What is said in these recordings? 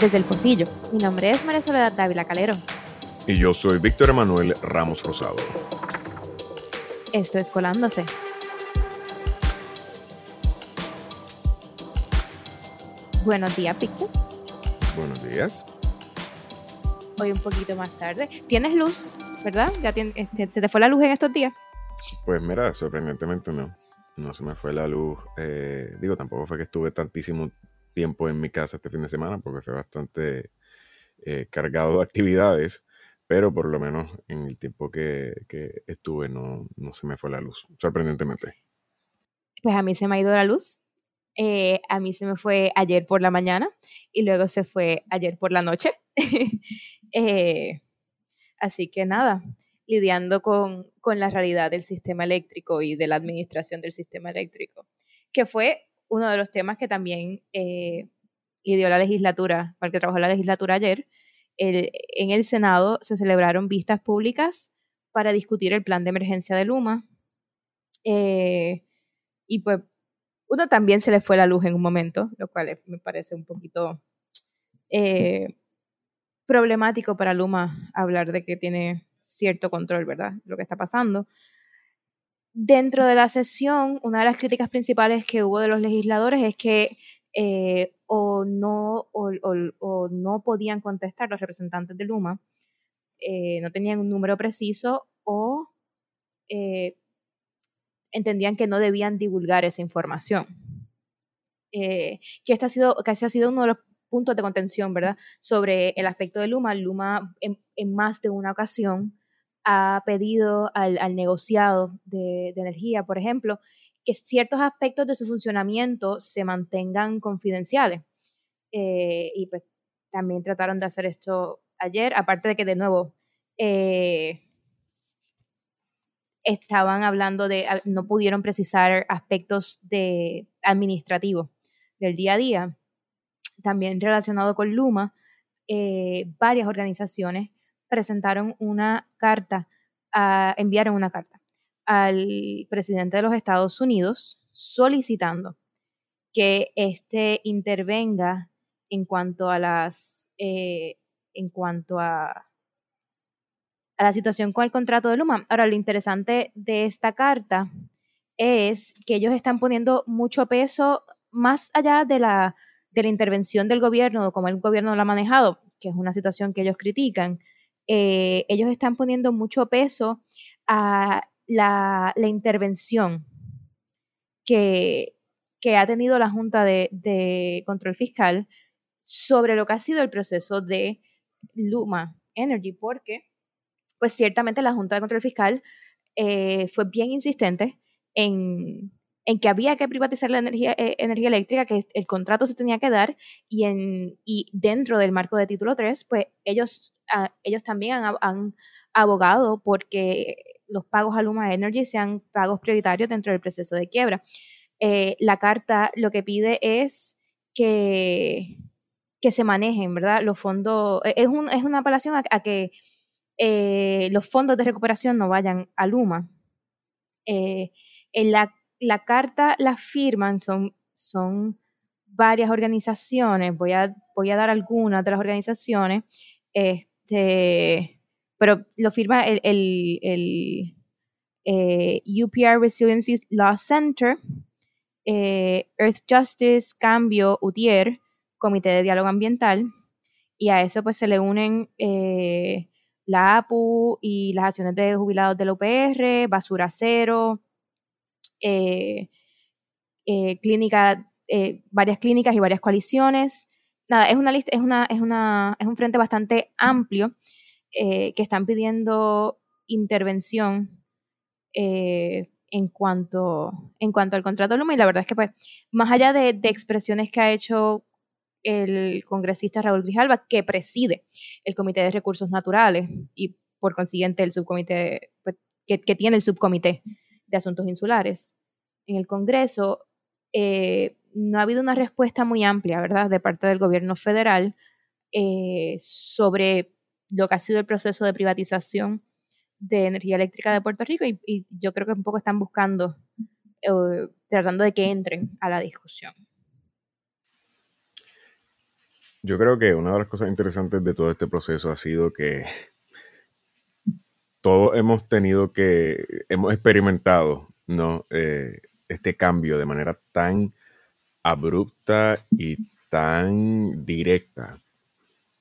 desde el Pocillo. Mi nombre es María Soledad Dávila Calero. Y yo soy Víctor Emanuel Ramos Rosado. Esto es Colándose. Buenos días, Víctor. Buenos días. Hoy un poquito más tarde. ¿Tienes luz, verdad? ¿Ya este, ¿Se te fue la luz en estos días? Pues mira, sorprendentemente no. No se me fue la luz. Eh, digo, tampoco fue que estuve tantísimo tiempo en mi casa este fin de semana porque fue bastante eh, cargado de actividades, pero por lo menos en el tiempo que, estuve no, no, se me fue la luz, sorprendentemente. Pues a mí se me ha ido la luz. Eh, a mí se me fue ayer por la mañana y luego se fue ayer por la noche. Eh, así que nada, lidiando con, con la realidad del sistema eléctrico y de la administración del sistema eléctrico, que fue uno de los temas que también eh, lidió la legislatura, para el que trabajó la legislatura ayer. en el Senado se celebraron vistas públicas para discutir el plan de emergencia de Luma. Eh, y pues uno también se le fue la luz en un momento, lo cual me parece un poquito eh, problemático para Luma hablar de que tiene cierto control, ¿verdad? Lo que está pasando. Dentro de la sesión, una de las críticas principales que hubo de los legisladores es que eh, o, no, o, no podían contestar los representantes de Luma, eh, no tenían un número preciso o eh, entendían que no debían divulgar esa información. que, este ha sido, que ese ha sido uno de los puntos de contención, ¿verdad? Sobre el aspecto de Luma. Luma en más de una ocasión ha pedido al, negociado de, energía, por ejemplo, que ciertos aspectos de su funcionamiento se mantengan confidenciales. Eh, y pues también trataron de hacer esto ayer, aparte de que de nuevo eh, estaban hablando de, no pudieron precisar aspectos de administrativos del día a día. También relacionado con Luma, eh, varias organizaciones presentaron una carta, enviaron una carta al presidente de los Estados Unidos solicitando que éste intervenga en cuanto a las eh, en cuanto a, a la situación con el contrato de Luma. Ahora, lo interesante de esta carta es que ellos están poniendo mucho peso más allá de la, de la intervención del gobierno, como el gobierno lo ha manejado, que es una situación que ellos critican, eh, ellos están poniendo mucho peso a la, intervención que, ha tenido la Junta de, Control Fiscal sobre lo que ha sido el proceso de Luma Energy, porque pues ciertamente la Junta de Control Fiscal eh, fue bien insistente en, en que había que privatizar la energía, eh, energía eléctrica, que el contrato se tenía que dar y, en, y dentro del marco de título 3, pues ellos, ah, ellos también han, abogado porque los pagos a Luma Energy sean pagos prioritarios dentro del proceso de quiebra. Eh, la carta lo que pide es que, que se manejen, ¿verdad? Los fondos, e, es, un, es una apelación a, que eh, los fondos de recuperación no vayan a Luma. en la la carta la firman, son, son varias organizaciones, voy a, voy a dar algunas de las organizaciones, este, pero lo firma el, el, eh, UPR Resiliency Law Center, eh, Earth Justice, Cambio, UTIER, Comité de Diálogo Ambiental, y a eso pues se le unen eh, la APU y las acciones de jubilados del UPR, Basura Cero, eh, eh, clínica, eh, varias clínicas y varias coaliciones. Nada, es una lista, es una, es una, es un frente bastante amplio que están pidiendo intervención en cuanto, en cuanto al contrato Luma. Y la verdad es que, pues, más allá de, expresiones que ha hecho el congresista Raúl Grijalva, que preside el Comité de Recursos Naturales y por consiguiente el subcomité, pues, que, tiene el subcomité de Asuntos Insulares en el Congreso, eh, no ha habido una respuesta muy amplia, ¿verdad?, de parte del gobierno federal eh, sobre lo que ha sido el proceso de privatización de energía eléctrica de Puerto Rico y, yo creo que un poco están buscando, eh, tratando de que entren a la discusión. Yo creo que una de las cosas interesantes de todo este proceso ha sido que todos hemos tenido que, hemos experimentado, ¿no? Eh, este cambio de manera tan abrupta y tan directa.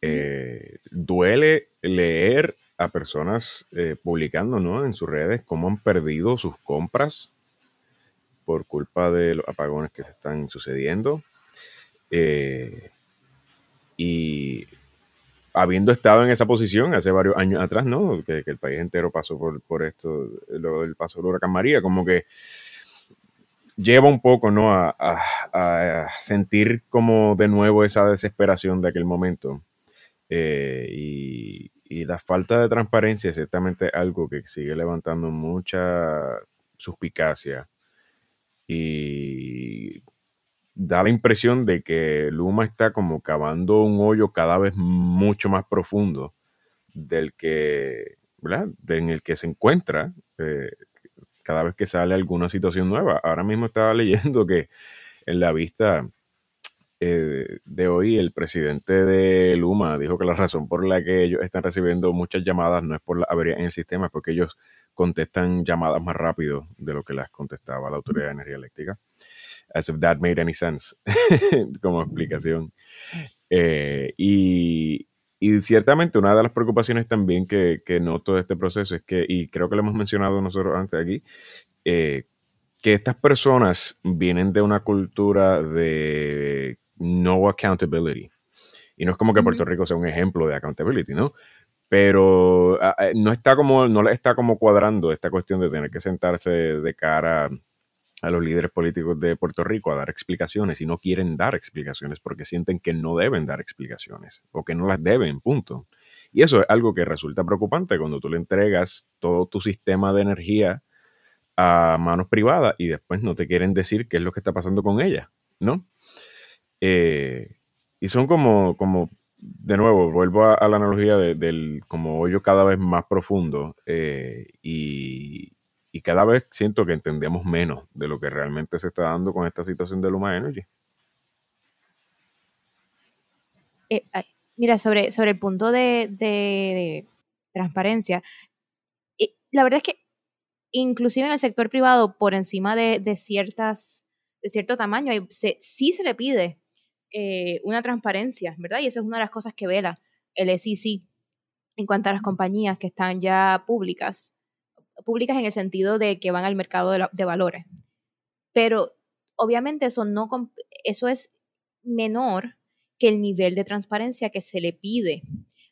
Eh, duele leer a personas eh, publicando ¿no? en sus redes cómo han perdido sus compras por culpa de los apagones que se están sucediendo. Eh, y habiendo estado en esa posición hace varios años atrás, ¿no? Que, el país entero pasó por, por esto, lo del paso del huracán María, como que lleva un poco, ¿no? A, sentir como de nuevo esa desesperación de aquel momento. Eh, y, la falta de transparencia es ciertamente algo que sigue levantando mucha suspicacia y da la impresión de que Luma está como cavando un hoyo cada vez mucho más profundo del que, en el que se encuentra eh, cada vez que sale alguna situación nueva. Ahora mismo estaba leyendo que en la vista eh, de hoy el presidente de Luma dijo que la razón por la que ellos están recibiendo muchas llamadas no es por la avería en el sistema, es porque ellos contestan llamadas más rápido de lo que las contestaba la Autoridad de Energía Eléctrica. As if that made any sense como explicación. Eh, y, y ciertamente una de las preocupaciones también que, que noto de este proceso es que, y creo que lo hemos mencionado nosotros antes aquí, eh, que estas personas vienen de una cultura de no accountability. Y no es como que Puerto Rico sea un ejemplo de accountability, ¿no? Pero ah, eh, no está como, no le está como cuadrando esta cuestión de tener que sentarse de cara a los líderes políticos de Puerto Rico a dar explicaciones y no quieren dar explicaciones porque sienten que no deben dar explicaciones o que no las deben, punto. Y eso es algo que resulta preocupante cuando tú le entregas todo tu sistema de energía a manos privadas y después no te quieren decir qué es lo que está pasando con ella, ¿no? Eh, y son como, como, de nuevo, vuelvo a, la analogía del como hoyo cada vez más profundo eh, y, y cada vez siento que entendemos menos de lo que realmente se está dando con esta situación de Luma Energy. Eh, mira, sobre, sobre el punto de, transparencia, la verdad es que inclusive en el sector privado, por encima de, ciertas, de cierto tamaño, sí se le pide eh, una transparencia, ¿verdad? Y eso es una de las cosas que vela el SEC en cuanto a las compañías que están ya públicas públicas en el sentido de que van al mercado de, valores. Pero obviamente eso, no, eso es menor que el nivel de transparencia que se le pide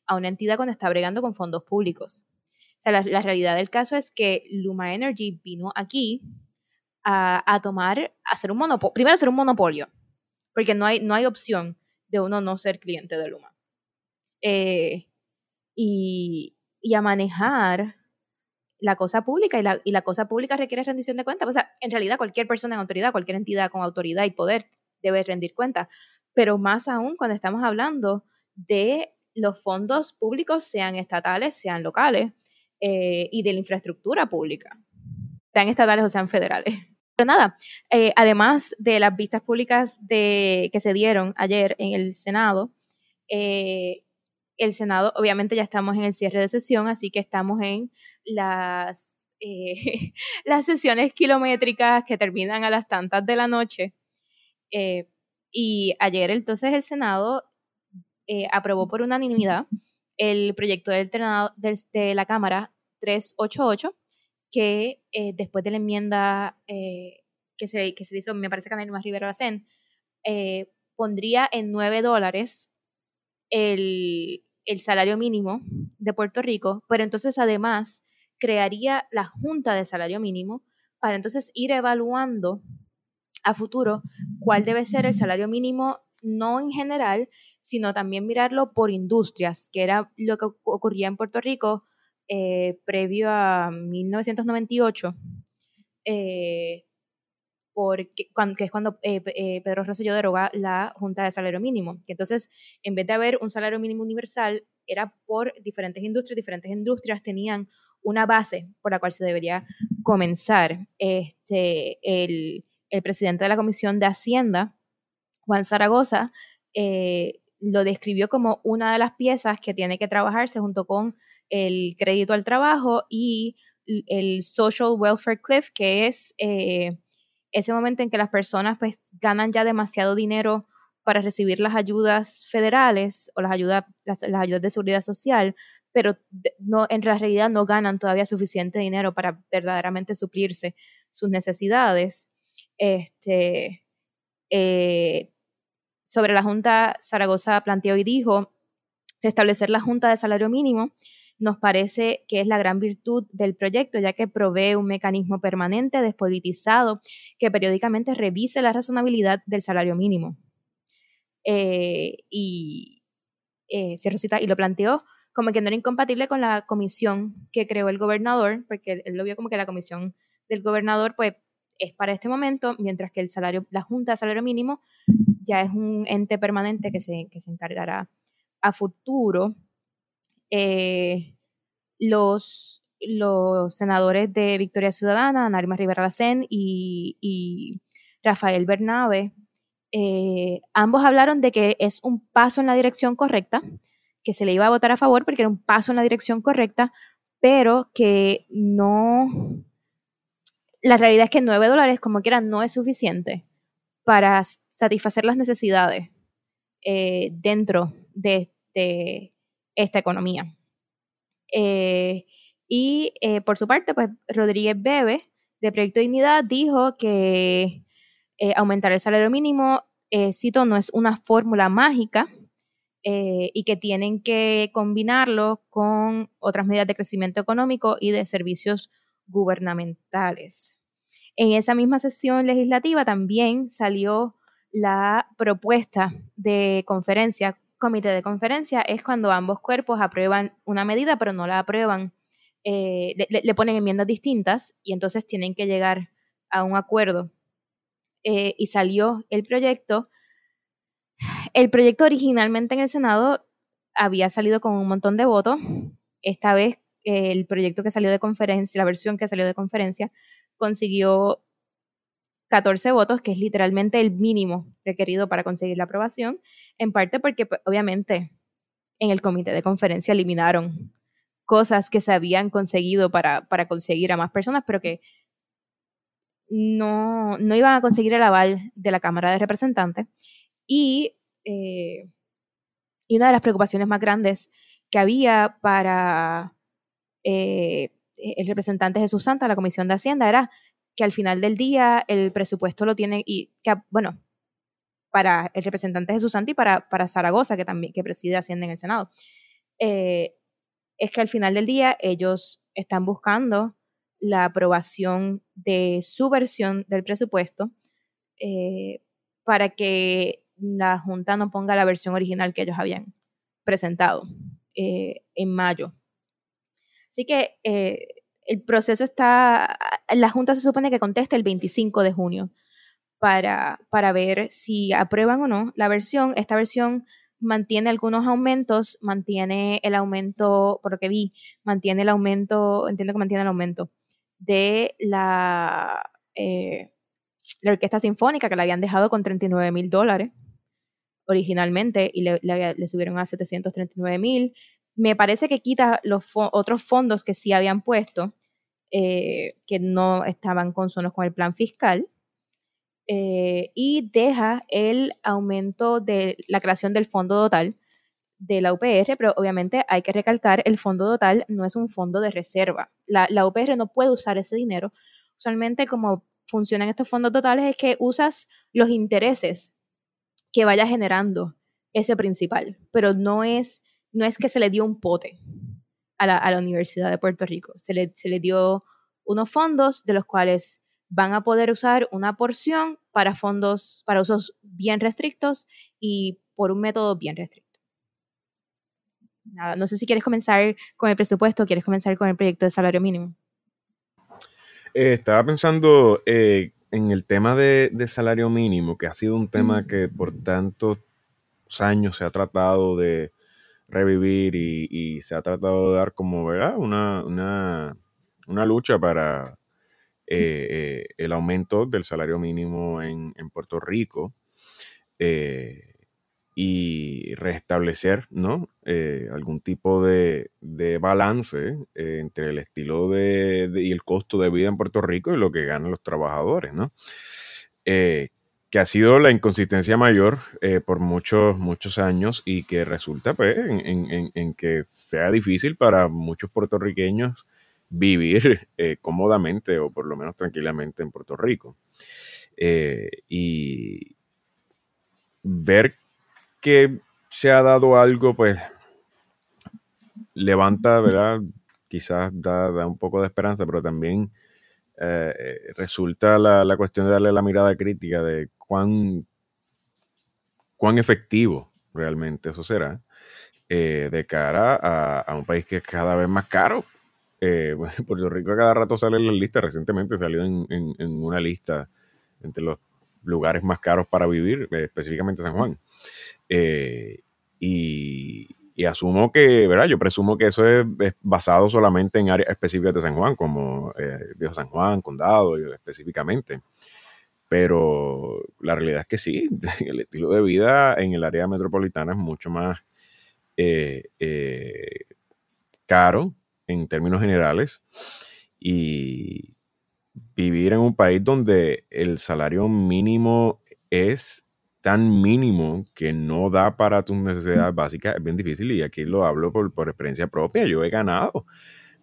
a una entidad cuando está bregando con fondos públicos. O sea, la, realidad del caso es que Luma Energy vino aquí a, tomar, a hacer un monopolio, primero hacer un monopolio, porque no hay, no hay opción de uno no ser cliente de Luma. Eh, y, y a manejar la cosa pública y la, y la cosa pública requiere rendición de cuentas. O sea, en realidad cualquier persona en autoridad, cualquier entidad con autoridad y poder debe rendir cuentas, pero más aún cuando estamos hablando de los fondos públicos, sean estatales, sean locales, eh, y de la infraestructura pública, sean estatales o sean federales. Pero nada, eh, además de las vistas públicas de, que se dieron ayer en el Senado, eh, el Senado, obviamente ya estamos en el cierre de sesión, así que estamos en las, eh, las sesiones kilométricas que terminan a las tantas de la noche. Eh, y ayer entonces el Senado eh, aprobó por unanimidad el proyecto del, de la Cámara 388, que después de la enmienda que, se, que se hizo, me parece que a Rivera Lacen, pondría en 9 dólares el, el salario mínimo de Puerto Rico, pero entonces además crearía la Junta de Salario Mínimo para entonces ir evaluando a futuro cuál debe ser el salario mínimo, no en general, sino también mirarlo por industrias, que era lo que ocurría en Puerto Rico eh, previo a 1998, eh, porque, que es cuando eh, Pedro Rosselló deroga la Junta de Salario Mínimo. Que entonces, en vez de haber un salario mínimo universal, era por diferentes industrias, diferentes industrias tenían una base por la cual se debería comenzar. Este, el, presidente de la Comisión de Hacienda, Juan Zaragoza, eh, lo describió como una de las piezas que tiene que trabajarse junto con el crédito al trabajo y el social welfare cliff, que es eh, ese momento en que las personas pues ganan ya demasiado dinero para recibir las ayudas federales o las ayudas, las, ayudas de seguridad social, pero no, en realidad no ganan todavía suficiente dinero para verdaderamente suplirse sus necesidades. Este, eh, sobre la Junta, Zaragoza planteó y dijo, restablecer la Junta de Salario Mínimo nos parece que es la gran virtud del proyecto, ya que provee un mecanismo permanente, despolitizado, que periódicamente revise la razonabilidad del salario mínimo. Eh, y, eh, y lo planteó como que no era incompatible con la comisión que creó el gobernador, porque él lo vio como que la comisión del gobernador, pues es para este momento, mientras que el salario, la Junta de Salario Mínimo ya es un ente permanente que se, que se encargará a futuro. Eh, los, los senadores de Victoria Ciudadana, Narima Rivera Lacén y, y Rafael Bernabe, eh, ambos hablaron de que es un paso en la dirección correcta, que se le iba a votar a favor porque era un paso en la dirección correcta, pero que no... La realidad es que 9 dólares, como quiera, no es suficiente para satisfacer las necesidades eh, dentro de, esta economía. Eh, y eh, por su parte, pues Rodríguez Bebe, de Proyecto Dignidad, dijo que aumentar el salario mínimo, cito, no es una fórmula mágica y que tienen que combinarlo con otras medidas de crecimiento económico y de servicios gubernamentales. En esa misma sesión legislativa también salió la propuesta de conferencia, comité de conferencia, es cuando ambos cuerpos aprueban una medida, pero no la aprueban, eh, le, ponen enmiendas distintas y entonces tienen que llegar a un acuerdo. Eh, y salió el proyecto. El proyecto originalmente en el Senado había salido con un montón de votos. Esta vez el proyecto que salió de conferencia, la versión que salió de conferencia, consiguió 14 votos, que es literalmente el mínimo requerido para conseguir la aprobación, en parte porque pues, obviamente en el comité de conferencia eliminaron cosas que se habían conseguido para, para conseguir a más personas, pero que no, no, iban a conseguir el aval de la Cámara de Representantes. Y, eh, y una de las preocupaciones más grandes que había para eh, el representante Jesús Santa, la Comisión de Hacienda, era que al final del día el presupuesto lo tiene y que, bueno, para el representante Jesús Santi y para, para Zaragoza, que también que preside Hacienda en el Senado, eh, es que al final del día ellos están buscando la aprobación de su versión del presupuesto para que la Junta no ponga la versión original que ellos habían presentado eh, en mayo. Así que el proceso está, la Junta se supone que conteste el 25 de junio para, para ver si aprueban o no la versión. Esta versión mantiene algunos aumentos, mantiene el aumento, por lo que vi, mantiene el aumento, entiendo que mantiene el aumento de la, eh, la Orquesta Sinfónica, que la habían dejado con 39 mil dólares originalmente y le, le, subieron a 739 mil me parece que quita los otros fondos que sí habían puesto, eh, que no estaban consonos con el plan fiscal, eh, y deja el aumento de la creación del fondo total de la UPR, pero obviamente hay que recalcar, el fondo total no es un fondo de reserva. La, UPR no puede usar ese dinero. Usualmente como funcionan estos fondos totales es que usas los intereses que vaya generando ese principal, pero no es no es que se le dio un pote a la, Universidad de Puerto Rico, se le, se le dio unos fondos de los cuales van a poder usar una porción para fondos, para usos bien restrictos y por un método bien restricto. no sé si quieres comenzar con el presupuesto o quieres comenzar con el proyecto de salario mínimo. Eh, estaba pensando eh, en el tema de, salario mínimo, que ha sido un tema que por tantos años se ha tratado de, revivir y, se ha tratado de dar como, ¿verdad? Una, una, lucha para eh, eh, el aumento del salario mínimo en, Puerto Rico. Eh, y restablecer ¿no? Eh, algún tipo de, balance eh, entre el estilo de, y el costo de vida en Puerto Rico y lo que ganan los trabajadores, ¿no? Eh, que ha sido la inconsistencia mayor por muchos, muchos años y que resulta pues, en, que sea difícil para muchos puertorriqueños vivir cómodamente o por lo menos tranquilamente en Puerto Rico. y ver que se ha dado algo, pues levanta, ¿verdad? Quizás da, un poco de esperanza, pero también eh, resulta la, cuestión de darle la mirada crítica de cuán, cuán efectivo realmente eso será eh, de cara a, un país que es cada vez más caro. Eh, Puerto Rico a cada rato sale en la lista, recientemente salió en, en una lista entre los lugares más caros para vivir, específicamente San Juan. Eh, y, asumo que, ¿verdad? Yo presumo que eso es, basado solamente en áreas específicas de San Juan, como eh, Viejo San Juan, Condado, específicamente. Pero la realidad es que sí, el estilo de vida en el área metropolitana es mucho más eh, caro en términos generales. Y vivir en un país donde el salario mínimo es tan mínimo que no da para tus necesidades básicas es bien difícil y aquí lo hablo por, experiencia propia. Yo he ganado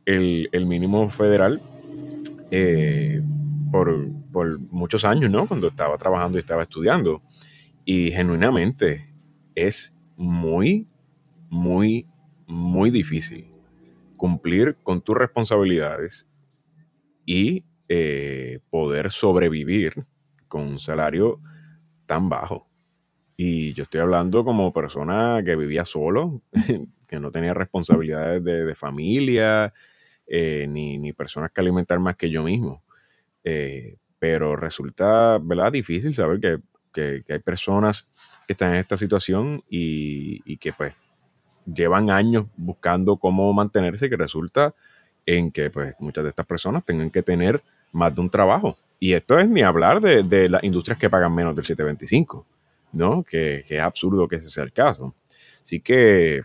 el, mínimo federal eh, por, muchos años, ¿no? Cuando estaba trabajando y estaba estudiando. Y genuinamente es muy, muy, muy difícil cumplir con tus responsabilidades y eh, poder sobrevivir con un salario tan bajo. Y yo estoy hablando como persona que vivía solo, que no tenía responsabilidades de, familia, eh, ni, personas que alimentar más que yo mismo. Eh, pero resulta, ¿verdad? Difícil saber que, hay personas que están en esta situación y, que pues llevan años buscando cómo mantenerse y que resulta en que pues muchas de estas personas tengan que tener más de un trabajo. Y esto es ni hablar de, de las industrias que pagan menos del 725. ¿no? Que, es absurdo que ese sea el caso. Así que,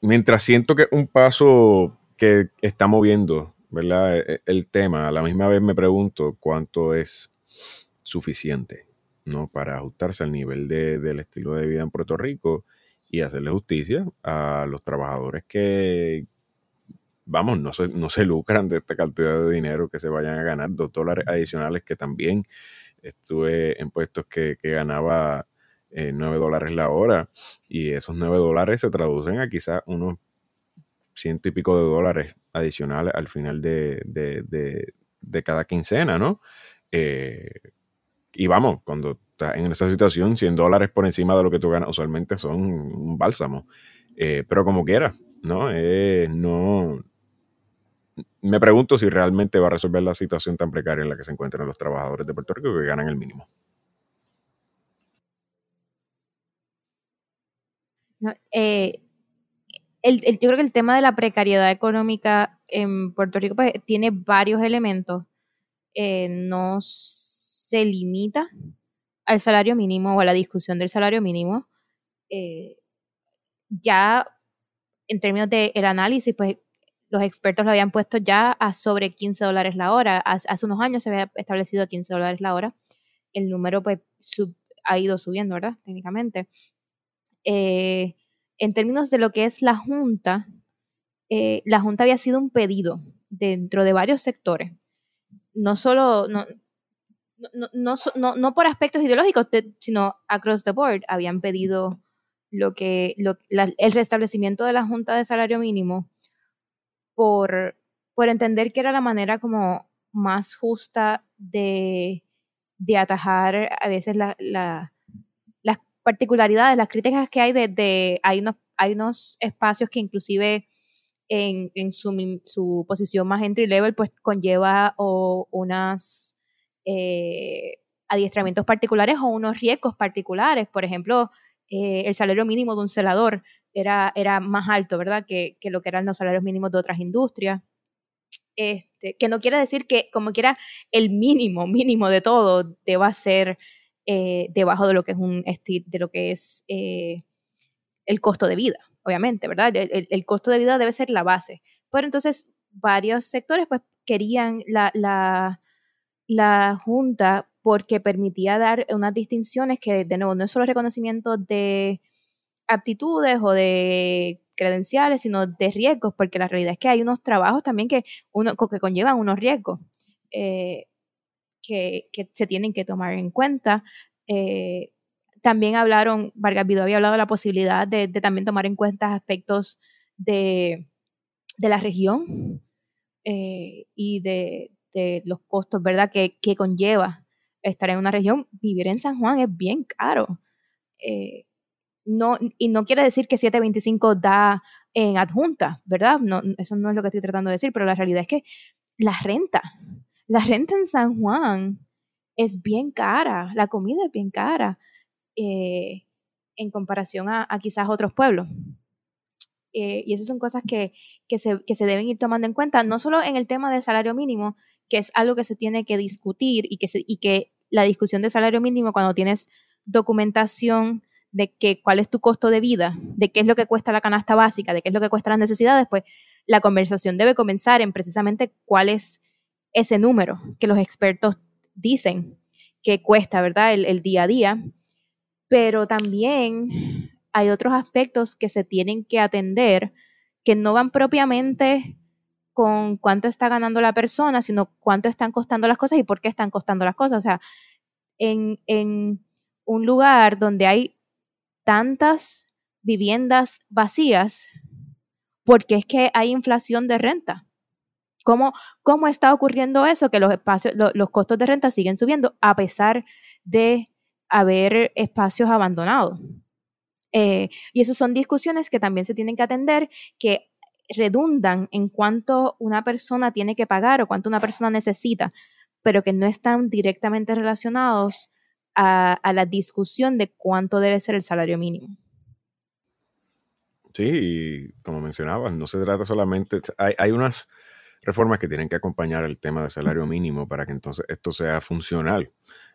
mientras siento que un paso que está moviendo, ¿verdad? E, e, el tema, a la misma vez me pregunto cuánto es suficiente, ¿no? Para ajustarse al nivel del estilo de vida en Puerto Rico y hacerle justicia a los trabajadores que, vamos, no se, no se lucran de esta cantidad de dinero que se vayan a ganar, dos dólares adicionales que también estuve en puestos que, ganaba eh, 9 dólares la hora y esos 9 dólares se traducen a quizás unos ciento y pico de dólares adicionales al final de, cada quincena, ¿no? Eh, y vamos, cuando estás en esa situación, 100 dólares por encima de lo que tú ganas usualmente son un bálsamo. Eh, pero como quieras, ¿no? Eh, no, me pregunto si realmente va a resolver la situación tan precaria en la que se encuentran los trabajadores de Puerto Rico que ganan el mínimo. Eh, yo creo que el tema de la precariedad económica en Puerto Rico pues, tiene varios elementos. Eh, no se limita al salario mínimo o a la discusión del salario mínimo. Eh, ya en términos del análisis, pues los expertos lo habían puesto ya a sobre 15 dólares la hora. Hace unos años se había establecido 15 dólares la hora. El número pues ha ido subiendo, ¿verdad? Técnicamente. Eh, en términos de lo que es la Junta, eh, la Junta había sido un pedido dentro de varios sectores. No solo, no, no, no, por aspectos ideológicos, sino across the board. Habían pedido lo que, el restablecimiento de la Junta de Salario Mínimo por, por entender que era la manera como más justa de, de atajar a veces la, la, las particularidades, las críticas que hay de, de hay, unos, hay unos espacios que inclusive en, en su, su, posición más entry level pues conlleva o unas eh, adiestramientos particulares o unos riesgos particulares, por ejemplo, eh, el salario mínimo de un celador era, era más alto, ¿verdad? Que, que, lo que eran los salarios mínimos de otras industrias. Este, que no quiere decir que, como quiera, el mínimo, mínimo de todo deba ser eh, debajo de lo que es un de lo que es eh, el costo de vida, obviamente, ¿verdad? El, costo de vida debe ser la base. Pero entonces varios sectores pues querían la, la, la Junta porque permitía dar unas distinciones que, de nuevo, no es solo reconocimiento de aptitudes o de credenciales, sino de riesgos, porque la realidad es que hay unos trabajos también que, uno, que conllevan unos riesgos eh, que, se tienen que tomar en cuenta. Eh, también hablaron, Vargas Vidó había hablado de la posibilidad de, también tomar en cuenta aspectos de, de la región eh, y de, los costos, ¿verdad?, que, conlleva estar en una región. Vivir en San Juan es bien caro. Eh, no, y no quiere decir que 725 da en adjunta, ¿verdad? No, eso no es lo que estoy tratando de decir, pero la realidad es que la renta, la renta en San Juan es bien cara, la comida es bien cara eh, en comparación a, quizás otros pueblos. Eh, y esas son cosas que, se, que se deben ir tomando en cuenta, no solo en el tema del salario mínimo, que es algo que se tiene que discutir y que, y que la discusión de salario mínimo cuando tienes documentación de que cuál es tu costo de vida, de qué es lo que cuesta la canasta básica, de qué es lo que cuesta las necesidades, pues la conversación debe comenzar en precisamente cuál es ese número que los expertos dicen que cuesta, ¿verdad? El, el día a día. Pero también hay otros aspectos que se tienen que atender que no van propiamente con cuánto está ganando la persona, sino cuánto están costando las cosas y por qué están costando las cosas. O sea, en, en un lugar donde hay tantas viviendas vacías porque es que hay inflación de renta. ¿Cómo, cómo está ocurriendo eso? Que los espacios, los costos de renta siguen subiendo a pesar de haber espacios abandonados. Eh, y esas son discusiones que también se tienen que atender, que redundan en cuánto una persona tiene que pagar o cuánto una persona necesita, pero que no están directamente relacionados a, la discusión de cuánto debe ser el salario mínimo. Sí, y como mencionabas, no se trata solamente, hay, hay, unas reformas que tienen que acompañar el tema del salario mínimo para que entonces esto sea funcional,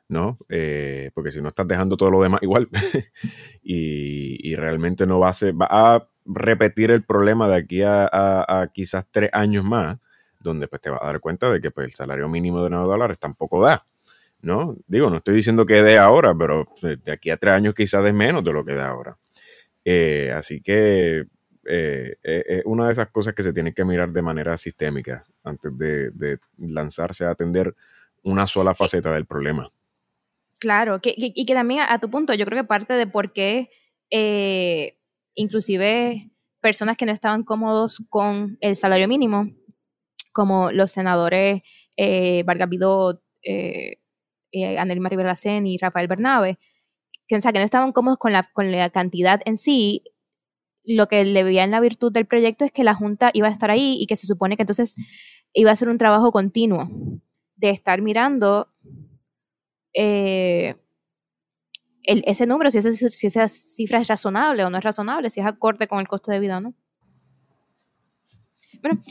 ¿no? Eh, porque si no estás dejando todo lo demás igual y, realmente no va a ser, va a repetir el problema de aquí a, quizás tres años más, donde pues te vas a dar cuenta de que pues, el salario mínimo de 9 dólares tampoco da. ¿No? Digo, no estoy diciendo que dé ahora, pero de aquí a tres años quizás de menos de lo que da ahora. Eh, así que eh, eh, es una de esas cosas que se tiene que mirar de manera sistémica antes de, lanzarse a atender una sola faceta del problema. Claro, y que también a, tu punto, yo creo que parte de por qué inclusive personas que no estaban cómodos con el salario mínimo, como los senadores Vargas Vidot, eh, Anelma Rivera y Rafael Bernabe, que, o sea, que no estaban cómodos con la, con la cantidad en sí, lo que le veía en la virtud del proyecto es que la Junta iba a estar ahí y que se supone que entonces iba a ser un trabajo continuo de estar mirando eh, ese número, si, si esa cifra es razonable o no es razonable, si es acorde con el costo de vida o no. Bueno,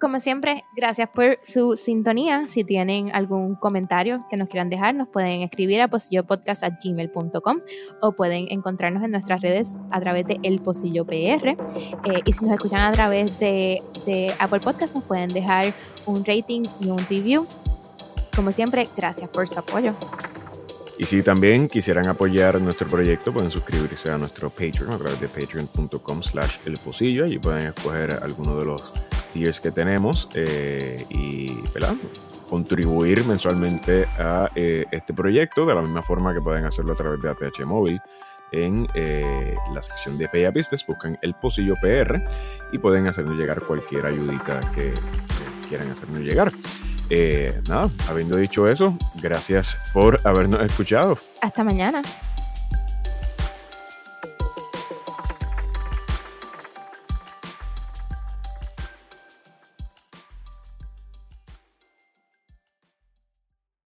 como siempre, gracias por su sintonía. Si tienen algún comentario que nos quieran dejar, nos pueden escribir a posillopodcast.gmail.com o pueden encontrarnos en nuestras redes a través de El Posillo PR. Eh, y si nos escuchan a través de, de Apple Podcast, nos pueden dejar un rating y un review. Como siempre, gracias por su apoyo. Y si también quisieran apoyar nuestro proyecto, pueden suscribirse a nuestro Patreon a través de patreon.com slash el pocillo. Allí pueden escoger alguno de los tiers que tenemos eh, y contribuir mensualmente a eh, este proyecto de la misma forma que pueden hacerlo a través de ATH Móvil en eh, la sección de Pay Business, buscan el Pocillo PR y pueden hacernos llegar cualquier ayudita que, quieran hacernos llegar. Nada, habiendo dicho eso, gracias por habernos escuchado. Hasta mañana.